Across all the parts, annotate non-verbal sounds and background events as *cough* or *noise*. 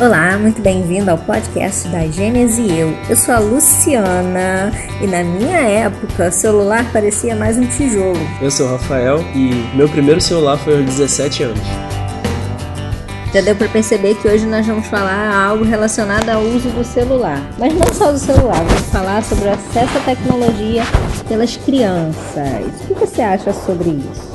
Olá, muito bem-vindo ao podcast da Gênese e Eu. Eu sou a Luciana e na minha época, celular parecia mais um tijolo. Eu sou o Rafael e meu primeiro celular foi aos 17 anos. Já deu para perceber que hoje nós vamos falar algo relacionado ao uso do celular. Mas não só do celular, vamos falar sobre o acesso à tecnologia pelas crianças. O que você acha sobre isso?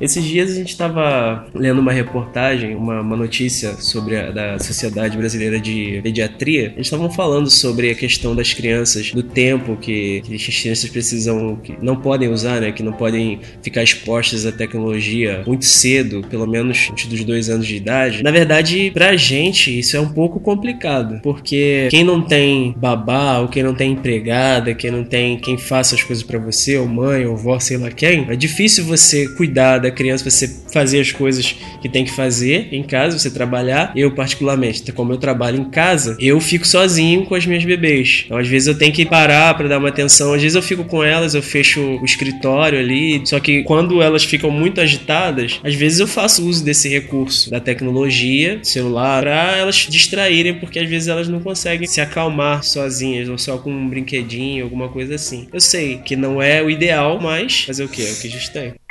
Esses dias a gente estava lendo uma reportagem, uma, uma notícia sobre a da Sociedade Brasileira de Pediatria. Eles estavam falando sobre a questão das crianças, do tempo que, que as crianças precisam, que não podem usar, né? Que não podem ficar expostas à tecnologia muito cedo, pelo menos antes dos dois anos de idade. Na verdade, pra gente isso é um pouco complicado, porque quem não tem babá, ou quem não tem empregada, quem não tem quem faça as coisas para você, ou mãe, ou vó, sei lá quem, é difícil você cuidar da criança, você fazer as coisas que tem que fazer em casa, você trabalhar. Eu, particularmente, como eu trabalho em casa, eu fico sozinho com as minhas bebês. Então, às vezes, eu tenho que parar para dar uma atenção. Às vezes, eu fico com elas, eu fecho o escritório ali. Só que quando elas ficam muito agitadas, às vezes eu faço uso desse recurso da tecnologia, celular, para elas distraírem, porque às vezes elas não conseguem se acalmar sozinhas, ou só com um brinquedinho, alguma coisa assim. Eu sei que não é o ideal, mas fazer o que? É o que a gente tem.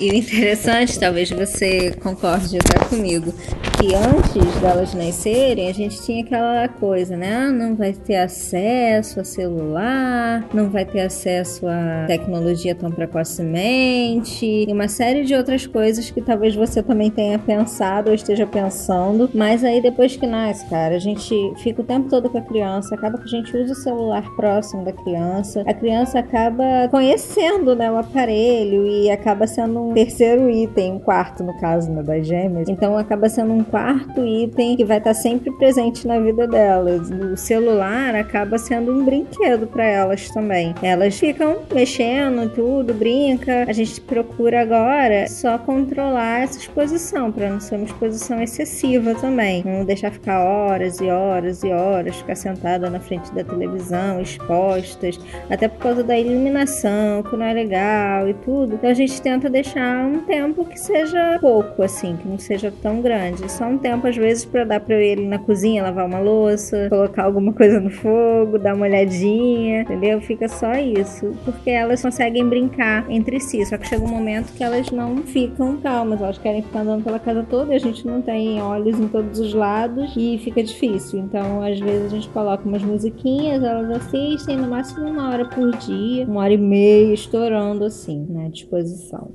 E o interessante, talvez você concorde até comigo, que antes delas nascerem, a gente tinha aquela coisa, né? Ah, não vai ter acesso a celular, não vai ter acesso a tecnologia tão precocemente, e uma série de outras coisas que talvez você também tenha pensado ou esteja pensando. Mas aí depois que nasce, cara, a gente fica o tempo todo com a criança, acaba que a gente usa o celular próximo da criança, a criança acaba conhecendo né, o aparelho e acaba sendo um terceiro item, um quarto no caso né, das gêmeas. Então acaba sendo um quarto item que vai estar sempre presente na vida delas. O celular acaba sendo um brinquedo para elas também. Elas ficam mexendo tudo, brinca. A gente procura agora só controlar essa exposição para não ser uma exposição excessiva também. Não deixar ficar horas e horas e horas, ficar sentada na frente da televisão, expostas, até por causa da iluminação, que não é legal e tudo. Então a gente tenta deixar um tempo que seja pouco, assim, que não seja tão grande só um tempo, às vezes, para dar para ele na cozinha lavar uma louça, colocar alguma coisa no fogo, dar uma olhadinha, entendeu? Fica só isso. Porque elas conseguem brincar entre si. Só que chega um momento que elas não ficam calmas. Elas querem ficar andando pela casa toda a gente não tem olhos em todos os lados e fica difícil. Então, às vezes, a gente coloca umas musiquinhas, elas assistem no máximo uma hora por dia, uma hora e meia, estourando assim, né? Disposição.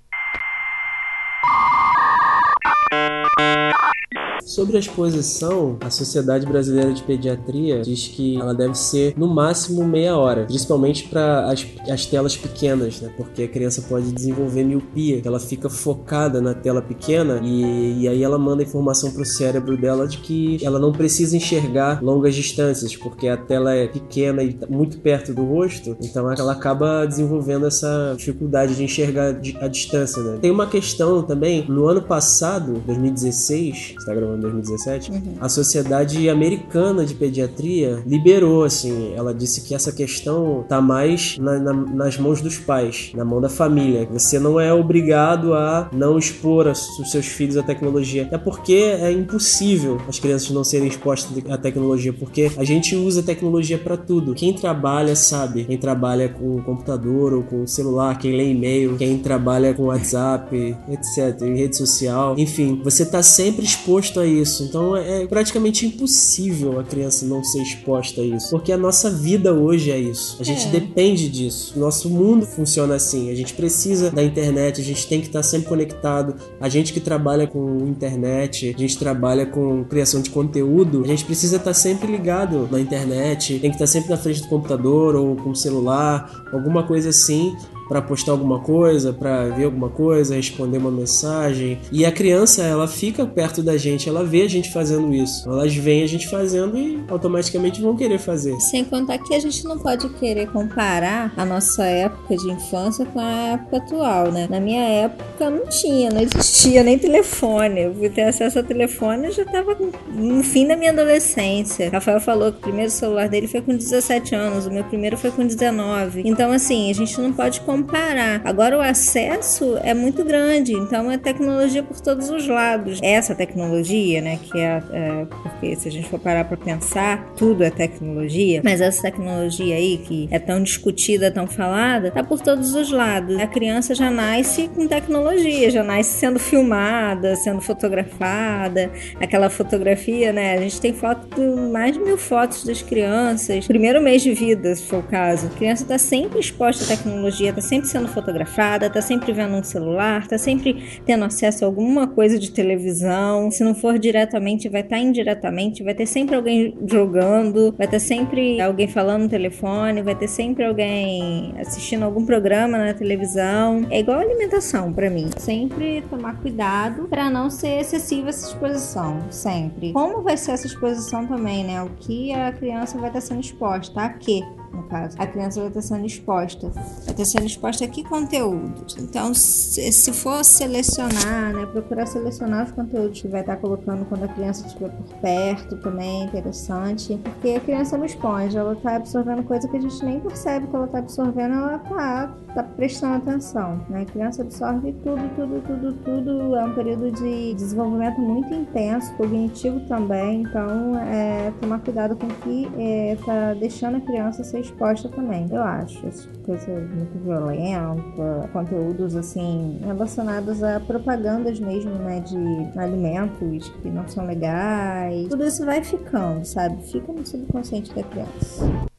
Sobre a exposição, a Sociedade Brasileira de Pediatria diz que ela deve ser no máximo meia hora, principalmente para as, as telas pequenas, né? Porque a criança pode desenvolver miopia, ela fica focada na tela pequena e, e aí ela manda informação para o cérebro dela de que ela não precisa enxergar longas distâncias, porque a tela é pequena e tá muito perto do rosto, então ela acaba desenvolvendo essa dificuldade de enxergar a distância, né? Tem uma questão também, no ano passado, 2016, está gravando 2017, uhum. a Sociedade Americana de Pediatria liberou, assim, ela disse que essa questão tá mais na, na, nas mãos dos pais, na mão da família. Você não é obrigado a não expor os seus filhos à tecnologia. É porque é impossível as crianças não serem expostas à tecnologia, porque a gente usa tecnologia para tudo. Quem trabalha sabe, quem trabalha com computador ou com celular, quem lê e-mail, quem trabalha com WhatsApp, etc, em rede social, enfim, você tá sempre exposto a isso. Então é praticamente impossível a criança não ser exposta a isso. Porque a nossa vida hoje é isso. A gente é. depende disso. Nosso mundo funciona assim. A gente precisa da internet, a gente tem que estar sempre conectado. A gente que trabalha com internet, a gente trabalha com criação de conteúdo, a gente precisa estar sempre ligado na internet, tem que estar sempre na frente do computador ou com o celular, alguma coisa assim, para postar alguma coisa, para ver alguma coisa, responder uma mensagem. E a criança, ela fica perto da gente, ela vê a gente fazendo isso. Elas veem a gente fazendo e automaticamente vão querer fazer. Sem contar que a gente não pode querer comparar a nossa época de infância com a época atual, né? Na minha época não tinha, não existia nem telefone. Eu fui ter acesso a telefone e já tava no fim da minha adolescência. Rafael falou que o primeiro celular dele foi com 17 anos, o meu primeiro foi com 19. Então, assim, a gente não pode comparar comparar. Agora o acesso é muito grande, então é tecnologia por todos os lados. Essa tecnologia, né, que é, é porque se a gente for parar para pensar, tudo é tecnologia, mas essa tecnologia aí que é tão discutida, tão falada, tá por todos os lados. A criança já nasce com tecnologia, já nasce sendo filmada, sendo fotografada, aquela fotografia, né? A gente tem foto, mais de mil fotos das crianças, primeiro mês de vida, se for o caso. A criança está sempre exposta à tecnologia, está sempre sendo fotografada, está sempre vendo um celular, está sempre tendo acesso a alguma coisa de televisão. Se não for diretamente, vai estar tá indiretamente, vai ter sempre alguém jogando, vai ter sempre alguém falando no telefone, vai ter sempre alguém assistindo algum programa na televisão. É igual alimentação para mim. Sempre tomar cuidado para não ser excessiva essa exposição, sempre. Como vai ser essa exposição também, né? O que a criança vai estar sendo exposta a quê? No caso. A criança vai estar sendo exposta. Vai estar sendo exposta a que conteúdos? Então, se, for selecionar, né, procurar selecionar os conteúdos que vai estar colocando quando a criança estiver por perto também é interessante. Porque a criança é uma esponja, ela está absorvendo coisa que a gente nem percebe que ela está absorvendo, ela está tá prestando atenção. Né? A criança absorve tudo, tudo, tudo, tudo. É um período de desenvolvimento muito intenso, cognitivo também. Então, é, tomar cuidado com o que está é, deixando a criança ser exposta também, eu acho. Coisa muito violenta, conteúdos assim relacionados a propagandas mesmo, né, de alimentos que não são legais. Tudo isso vai ficando, sabe? Fica no subconsciente da criança.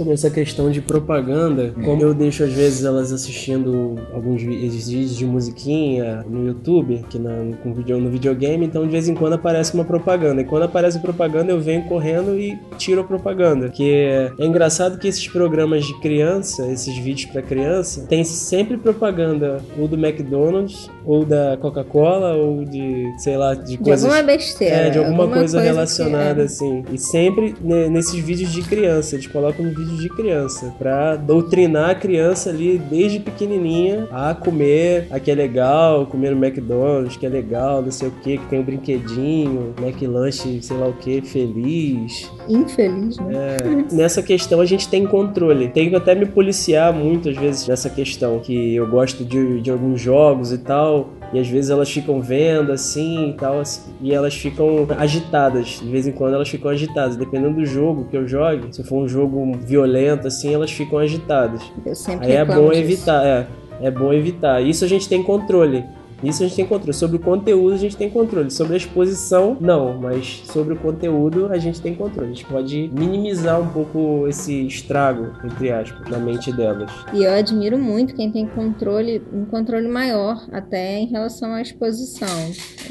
Sobre essa questão de propaganda, como eu deixo às vezes elas assistindo alguns vídeos de musiquinha no YouTube, que na, com video, no videogame, então de vez em quando aparece uma propaganda. E quando aparece propaganda, eu venho correndo e tiro a propaganda. Que é, é engraçado que esses programas de criança, esses vídeos para criança, tem sempre propaganda ou do McDonald's, ou da Coca-Cola, ou de, sei lá, de, de coisas. De alguma besteira. É, de alguma, alguma coisa, coisa, relacionada, é. assim. E sempre né, nesses vídeos de criança, eles colocam no vídeo de criança, para doutrinar a criança ali desde pequenininha a comer a que é legal, comer no McDonald's, que é legal, não sei o que, que tem um brinquedinho, McLanche, sei lá o que, feliz. Infeliz, né? É, *laughs* nessa questão a gente tem controle. Tenho até me policiar muitas vezes nessa questão, que eu gosto de, de alguns jogos e tal, e às vezes elas ficam vendo assim e tal, assim, e elas ficam agitadas. De vez em quando elas ficam agitadas. Dependendo do jogo que eu jogue, se for um jogo violento assim, elas ficam agitadas. Eu sempre Aí é bom disso. evitar, é. É bom evitar. Isso a gente tem controle. Isso a gente tem controle. Sobre o conteúdo a gente tem controle. Sobre a exposição, não. Mas sobre o conteúdo a gente tem controle. A gente pode minimizar um pouco esse estrago, entre aspas, na mente delas. E eu admiro muito quem tem controle, um controle maior, até em relação à exposição.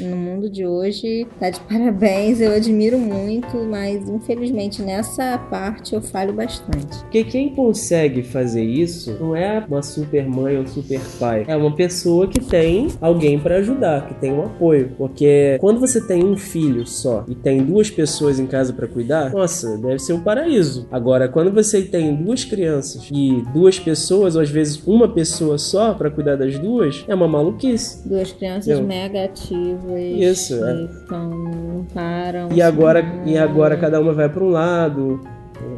No mundo de hoje, tá de *laughs* parabéns, eu admiro muito, mas infelizmente nessa parte eu falho bastante. Porque quem consegue fazer isso não é uma super mãe ou super pai. É uma pessoa que tem algum alguém para ajudar, que tem um apoio. Porque quando você tem um filho só e tem duas pessoas em casa para cuidar, nossa, deve ser um paraíso. Agora, quando você tem duas crianças e duas pessoas, ou às vezes uma pessoa só para cuidar das duas, é uma maluquice. Duas crianças Eu... mega ativas. Isso, é. Então, não param. E agora, e agora cada uma vai para um lado.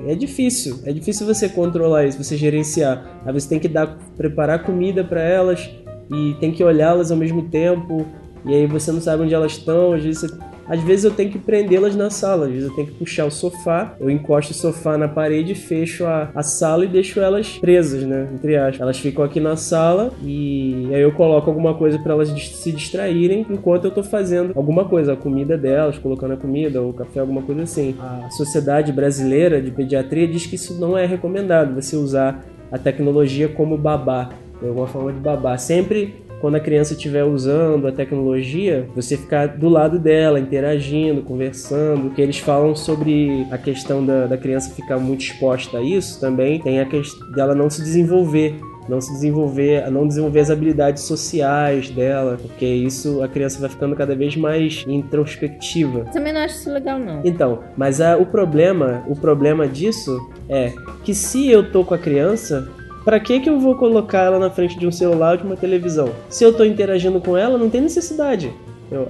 É difícil, é difícil você controlar isso, você gerenciar. Aí você tem que dar, preparar comida para elas, e tem que olhá-las ao mesmo tempo, e aí você não sabe onde elas estão, às vezes você... Às vezes eu tenho que prendê-las na sala, às vezes eu tenho que puxar o sofá, eu encosto o sofá na parede, fecho a, a sala e deixo elas presas, né? Entre aspas. Elas ficam aqui na sala e aí eu coloco alguma coisa para elas se distraírem enquanto eu tô fazendo alguma coisa, a comida delas, colocando a comida ou café, alguma coisa assim. A Sociedade Brasileira de Pediatria diz que isso não é recomendado, você usar a tecnologia como babá de alguma forma de babá. Sempre quando a criança estiver usando a tecnologia, você ficar do lado dela, interagindo, conversando, que eles falam sobre a questão da, da criança ficar muito exposta a isso, também tem a questão dela não se desenvolver não se desenvolver, não desenvolver as habilidades sociais dela, porque isso a criança vai ficando cada vez mais introspectiva. Também não acho isso legal não. Então, mas a, o problema, o problema disso é que se eu tô com a criança, para que que eu vou colocar ela na frente de um celular ou de uma televisão? Se eu estou interagindo com ela, não tem necessidade.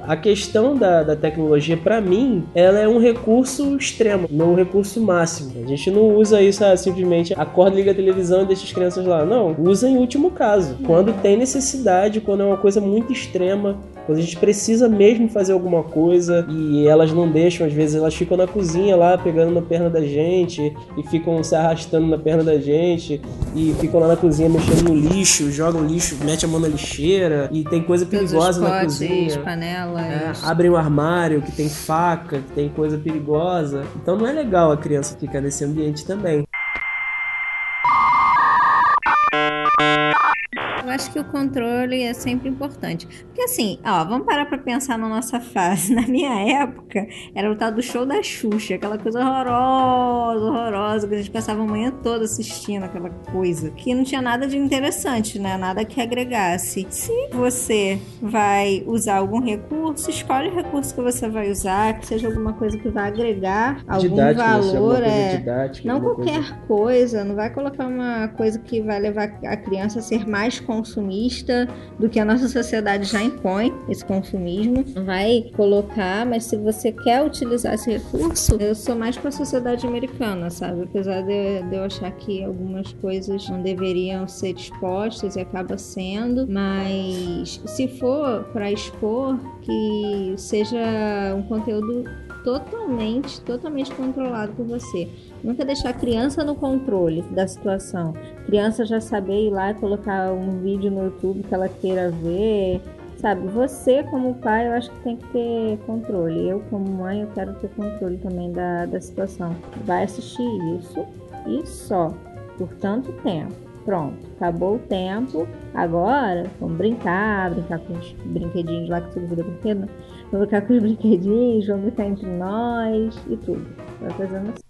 A questão da, da tecnologia, para mim, ela é um recurso extremo, não um recurso máximo. A gente não usa isso ah, simplesmente acorda, liga a televisão e deixa as crianças lá. Não, usa em último caso. Quando tem necessidade, quando é uma coisa muito extrema, quando a gente precisa mesmo fazer alguma coisa e elas não deixam, às vezes elas ficam na cozinha lá pegando na perna da gente e ficam se arrastando na perna da gente e ficam lá na cozinha mexendo no lixo, jogam lixo, mete a mão na lixeira e tem coisa perigosa na cozinha. panelas. É, abrem um armário que tem faca, que tem coisa perigosa. Então não é legal a criança ficar nesse ambiente também. Acho que o controle é sempre importante. Porque assim, ó, vamos parar pra pensar na nossa fase. *laughs* Na minha época, era o tal do show da Xuxa, aquela coisa horrorosa, horrorosa, que a gente passava a manhã toda assistindo aquela coisa. Que não tinha nada de interessante, né? Nada que agregasse. Se você vai usar algum recurso, escolhe o recurso que você vai usar, que seja alguma coisa que vai agregar algum didática, valor. É, didática, não qualquer coisa. coisa, não vai colocar uma coisa que vai levar a criança a ser mais consumista do que a nossa sociedade já impõe, esse consumismo. Vai colocar, mas se você quer utilizar esse recurso, eu sou mais para a sociedade americana, sabe? Apesar de, de eu achar que algumas coisas não deveriam ser expostas e acaba sendo, mas se for para expor, que seja um conteúdo totalmente, totalmente controlado por você. Nunca deixar a criança no controle da situação. Criança já saber ir lá e colocar um vídeo no YouTube que ela queira ver. Sabe, você como pai, eu acho que tem que ter controle. Eu como mãe, eu quero ter controle também da, da situação. Vai assistir isso e só, por tanto tempo. Pronto, acabou o tempo. Agora, vamos brincar, brincar com os brinquedinhos lá que tudo vira brinquedo. Brincar com os brinquedinhos, vamos brincar entre nós e tudo. Vai fazendo assim.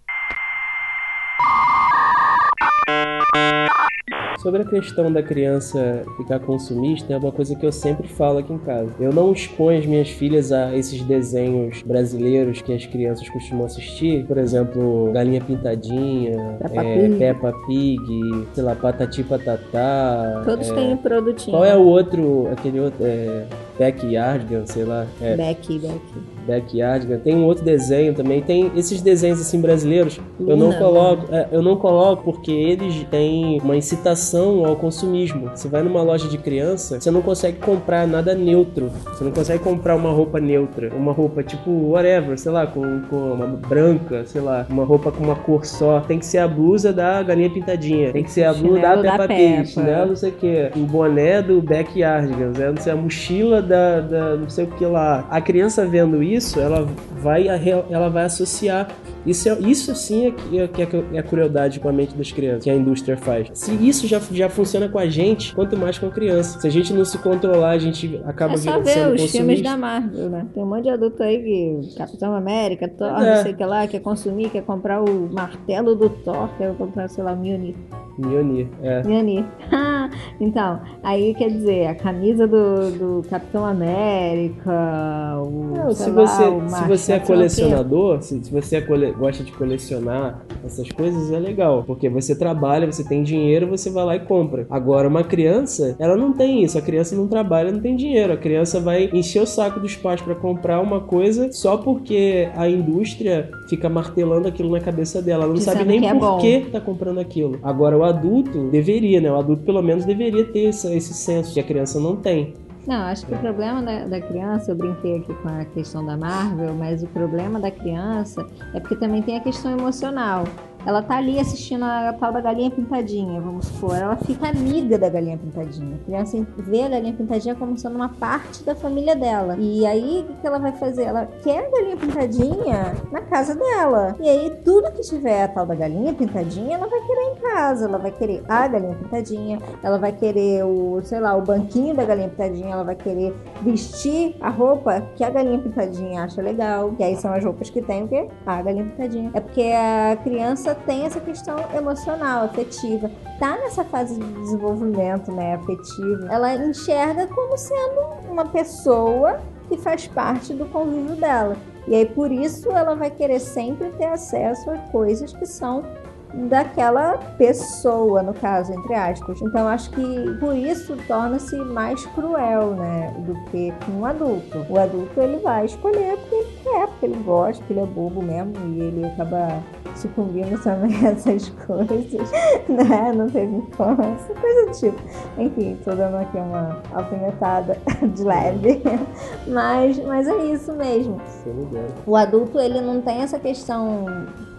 Sobre a questão da criança ficar consumista, é uma coisa que eu sempre falo aqui em casa. Eu não exponho as minhas filhas a esses desenhos brasileiros que as crianças costumam assistir. Por exemplo, Galinha Pintadinha, Peppa, é, Pig. Peppa Pig, sei lá, Patati Patatá. Todos é... têm produtinho. Qual é o outro, aquele outro, é... Backyardigan, sei lá. É. Becky, Becky. Backyardigan. Tem um outro desenho também. Tem esses desenhos assim brasileiros. Eu não coloco, é, eu não coloco porque eles têm uma incitação ao consumismo. Você vai numa loja de criança, você não consegue comprar nada neutro. Você não consegue comprar uma roupa neutra, uma roupa tipo whatever, sei lá, com, com uma branca, sei lá, uma roupa com uma cor só. Tem que ser a blusa da galinha pintadinha. Tem que ser a blusa da Peppa Pig, chinelo, não sei o que. O boné do Backyardigans, né? não sei, a mochila da, da não sei o que lá. A criança vendo isso, ela vai, ela vai associar. Isso, é, isso sim é é, que é a crueldade com a mente das crianças, que a indústria faz. Se isso já, já funciona com a gente, quanto mais com a criança. Se a gente não se controlar, a gente acaba é só ver os filmes da Marvel, né? Tem um monte de adulto aí que Capitão América, Thor, é. não sei o que lá, quer consumir, quer comprar o martelo do Thor, quer comprar, sei lá, o Mjolnir. Mjolnir, é. Mjolnir. *laughs* então, aí quer dizer, a camisa do, do Capitão América, o, Não, se, lá, você, o se você é colecionador, se, se você é cole, gosta de colecionar essas coisas, é legal. Porque você trabalha, você tem dinheiro, você vai lá e compra. Agora, uma criança, ela não tem isso. A criança não trabalha, não tem dinheiro. A criança vai encher o saco dos pais para comprar uma coisa só porque a indústria fica martelando aquilo na cabeça dela. Ela não sabe nem é por que tá comprando aquilo. Agora, o adulto deveria, né? O adulto pelo menos deveria ter esse, esse senso que a criança não tem. Não, acho que o problema da, da, criança, eu brinquei aqui com a questão da Marvel, mas o problema da criança é porque também tem a questão emocional. Ela tá ali assistindo a tal da galinha pintadinha, vamos supor. Ela fica amiga da galinha pintadinha. A criança vê a galinha pintadinha como sendo uma parte da família dela. E aí, o que ela vai fazer? Ela quer a galinha pintadinha na casa dela. E aí, tudo que tiver a tal da galinha pintadinha, ela vai querer em casa. Ela vai querer a galinha pintadinha, ela vai querer o, sei lá, o banquinho da galinha pintadinha, ela vai querer vestir a roupa que a galinha pintadinha acha legal. Que aí são as roupas que tem o quê? A galinha pintadinha. É porque a criança tem essa questão emocional, afetiva. Tá nessa fase de desenvolvimento, né, afetivo. Ela enxerga como sendo uma pessoa que faz parte do convívio dela. E aí por isso ela vai querer sempre ter acesso a coisas que são daquela pessoa, no caso, entre aspas. Então acho que por isso torna-se mais cruel, né, do que um adulto. O adulto ele vai escolher porque porque ele gosta, porque ele é bobo mesmo e ele acaba sucumbindo também a *laughs* essas coisas, né? Não teve infância, coisa do tipo. Enfim, tô dando aqui uma alfinetada *laughs* de leve. Mas, mas é isso mesmo. O adulto, ele não tem essa questão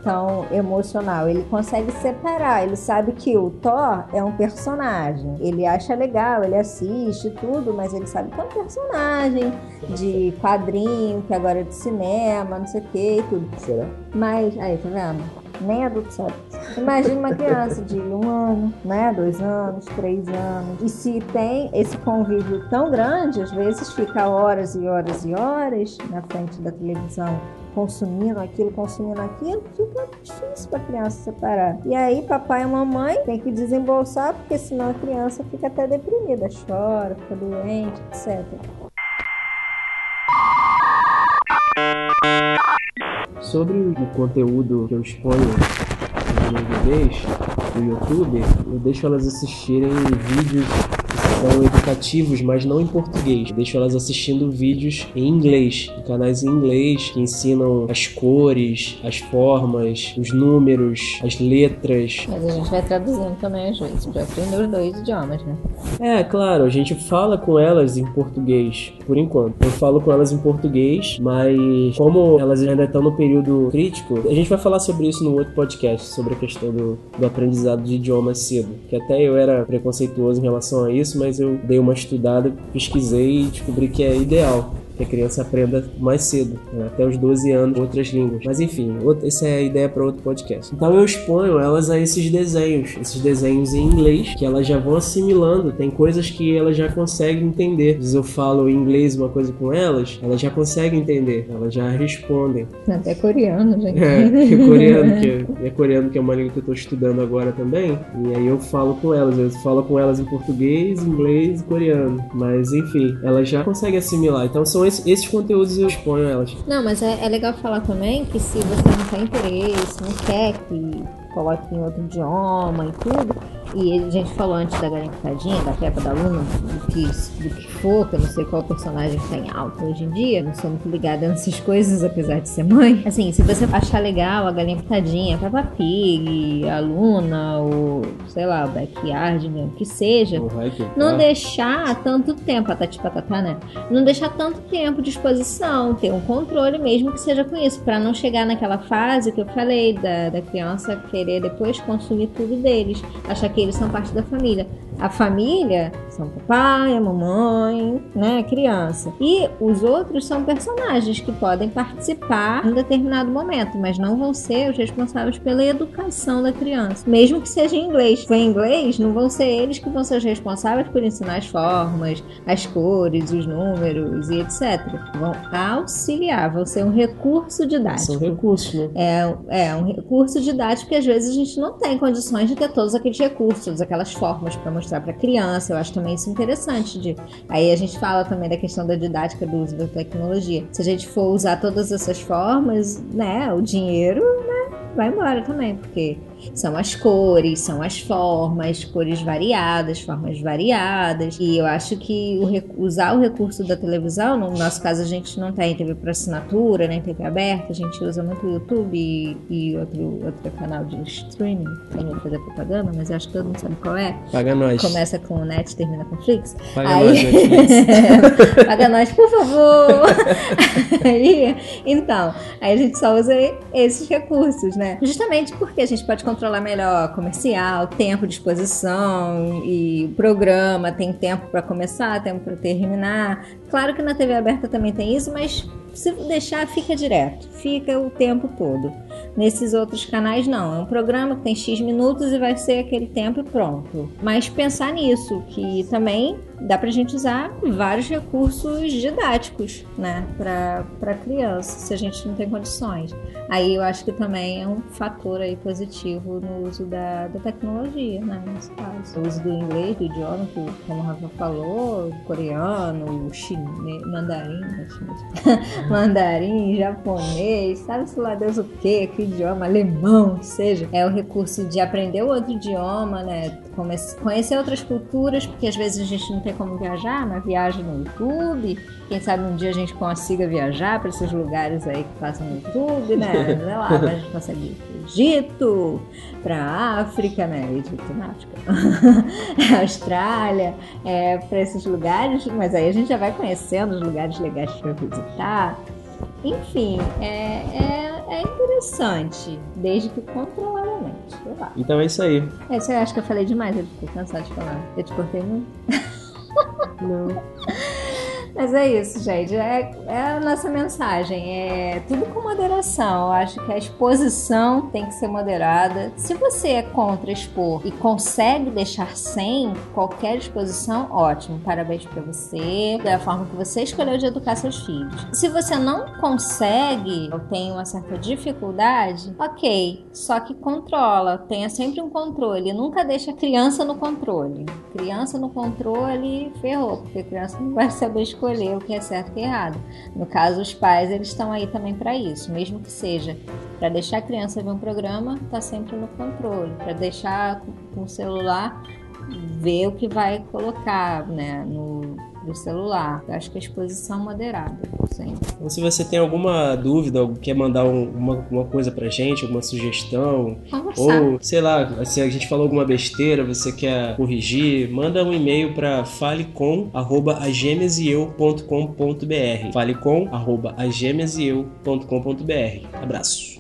tão emocional. Ele consegue separar. Ele sabe que o Thor é um personagem. Ele acha legal, ele assiste tudo, mas ele sabe que é um personagem de quadrinho, que agora é de cinema, não sei o que e tudo. Será? Mas, aí, tá vendo? Nem adulto sabe. Imagina uma criança de um ano, né? Dois anos, três anos. E se tem esse convívio tão grande, às vezes fica horas e horas e horas na frente da televisão consumindo aquilo, consumindo aquilo, fica difícil para a criança separar. E aí, papai e mamãe tem que desembolsar, porque senão a criança fica até deprimida, chora, fica doente, etc. Sobre o conteúdo que eu exponho nos bebês no YouTube, eu deixo elas assistirem vídeos são educativos, mas não em português. Deixo elas assistindo vídeos em inglês, em canais em inglês que ensinam as cores, as formas, os números, as letras. Mas a gente vai traduzindo também às vezes, para aprender os dois idiomas, né? É, claro, a gente fala com elas em português, por enquanto. Eu falo com elas em português, mas como elas ainda estão no período crítico, a gente vai falar sobre isso no outro podcast, sobre a questão do, do aprendizado de idiomas cedo. Que até eu era preconceituoso em relação a isso, mas eu dei uma estudada, pesquisei e descobri que é ideal que a criança aprenda mais cedo, né? até os 12 anos, outras línguas. Mas enfim, essa é a ideia para outro podcast. Então eu exponho elas a esses desenhos, esses desenhos em inglês, que elas já vão assimilando. Tem coisas que elas já conseguem entender. Às vezes eu falo em inglês uma coisa com elas, elas já conseguem entender, elas já respondem. Até coreano, gente. É, é coreano, que *laughs* é, é coreano, que é uma língua que eu estou estudando agora também. E aí eu falo com elas, eu falo com elas em português, inglês e coreano. Mas enfim, elas já conseguem assimilar. Então são esses, esses conteúdos eu exponho elas. Não, mas é, é legal falar também que se você não tem interesse, não quer que coloque em outro idioma e tudo, e a gente falou antes da galinha picadinha, da Peppa, da Luna, do que, do que for, que eu não sei qual personagem que tem alto hoje em dia, não sou muito ligada *laughs* nessas coisas, apesar de ser mãe. Assim, se você achar legal a galinha picadinha, a Peppa Pig, a Luna, ou sei lá, o Backyard mesmo, que seja, não deixar tanto tempo, a Tati Patatá, né? Não deixar tanto tempo de exposição, ter um controle mesmo que seja com isso, para não chegar naquela fase que eu falei da, da criança querer depois consumir tudo deles, achar que eles são parte da família. A família são o papai, a mamãe, né, a criança. E os outros são personagens que podem participar em determinado momento, mas não vão ser os responsáveis pela educação da criança. Mesmo que seja em inglês. Se for em inglês, não vão ser eles que vão ser os responsáveis por ensinar as formas, as cores, os números e etc. Vão auxiliar, vão ser um recurso didático. São recursos, né? É, é um recurso didático que às vezes a gente não tem condições de ter todos aqueles recursos, aquelas formas para mostrar para a criança. Eu acho também isso interessante. De... Aí a gente fala também da questão da didática do uso da tecnologia. Se a gente for usar todas essas formas, né, o dinheiro, né, vai embora também, porque são as cores, são as formas, cores variadas, formas variadas. E eu acho que o, usar o recurso da televisão, no nosso caso a gente não tem TV por assinatura, nem TV aberta, a gente usa muito o YouTube e, e outro, outro canal de streaming, sem fazer propaganda, mas eu acho que todo mundo sabe qual é. Paga nós. Começa com o Net, termina com Flix. Paga aí... nós, Netflix. *laughs* Paga nós, por favor. *laughs* aí, então, aí a gente só usa esses recursos, né? Justamente porque a gente pode controlar melhor comercial, tempo de exposição e programa tem tempo para começar, tempo para terminar. Claro que na TV aberta também tem isso, mas se deixar fica direto, fica o tempo todo. Nesses outros canais não, é um programa que tem X minutos e vai ser aquele tempo e pronto. Mas pensar nisso, que também dá pra gente usar vários recursos didáticos, né, pra criança, se a gente não tem condições. Aí eu acho que também é um fator aí positivo no uso da, da tecnologia, né, nesse caso. O uso do inglês, do idioma, que, como o Rafa falou, coreano, chinês, mandarim, né, chinês, *laughs* mandarim, japonês, sabe-se lá Deus o quê, que idioma, alemão, seja. É o recurso de aprender outro idioma, né, conhecer outras culturas, porque às vezes a gente não tem como viajar, mas viaja no YouTube. Quem sabe um dia a gente consiga viajar para esses lugares aí que passam no YouTube, né? *laughs* Sei lá, a gente consegue ir para Egito, para África, né? Egito na África, *laughs* Austrália, é, para esses lugares, mas aí a gente já vai conhecendo os lugares legais para visitar. Enfim, é, é, é interessante, desde que controladamente. Então é isso aí. É, você acha que eu falei demais? Ele ficou cansado de falar. Eu te cortei muito? Não. *laughs* Mas é isso, gente. É, é, a nossa mensagem. É tudo com moderação. Eu acho que a exposição tem que ser moderada. Se você é contra expor e consegue deixar sem qualquer exposição, ótimo. Parabéns para você. Da forma que você escolheu de educar seus filhos. Se você não consegue ou tem uma certa dificuldade, ok. Só que controla. Tenha sempre um controle. Nunca deixa a criança no controle. Criança no controle, ferrou. Porque criança não vai saber escolher escolher o que é certo e é errado. No caso, os pais, eles estão aí também para isso, mesmo que seja para deixar a criança ver um programa, tá sempre no controle, para deixar com o celular ver o que vai colocar, né, no do celular. Eu acho que a exposição moderada, Então, se você tem alguma dúvida, quer mandar um, uma, uma coisa pra gente, alguma sugestão, Conversar. ou sei lá, se a gente falou alguma besteira, você quer corrigir, manda um e-mail para falecom@agemeaseu.com.br. falecom@agemeaseu.com.br. Abraço.